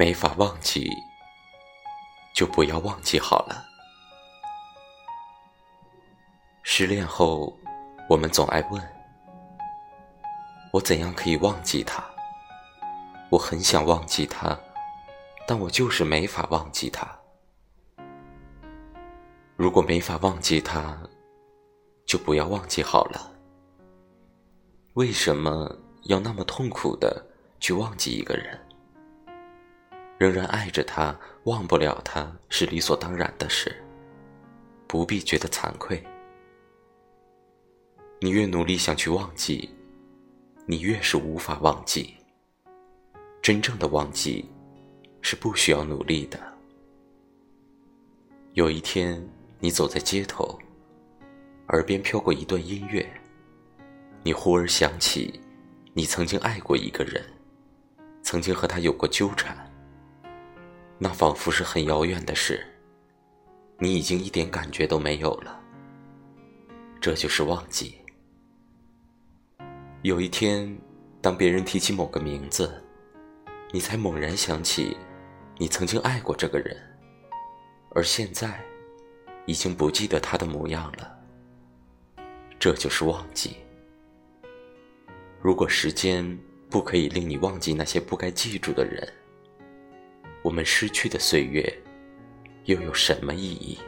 没法忘记，就不要忘记好了。失恋后，我们总爱问：我怎样可以忘记他？我很想忘记他，但我就是没法忘记他。如果没法忘记他，就不要忘记好了。为什么要那么痛苦的去忘记一个人？仍然爱着他，忘不了他是理所当然的事，不必觉得惭愧。你越努力想去忘记，你越是无法忘记。真正的忘记，是不需要努力的。有一天，你走在街头，耳边飘过一段音乐，你忽而想起，你曾经爱过一个人，曾经和他有过纠缠。那仿佛是很遥远的事，你已经一点感觉都没有了。这就是忘记。有一天，当别人提起某个名字，你才猛然想起，你曾经爱过这个人，而现在，已经不记得他的模样了。这就是忘记。如果时间不可以令你忘记那些不该记住的人，我们失去的岁月，又有什么意义？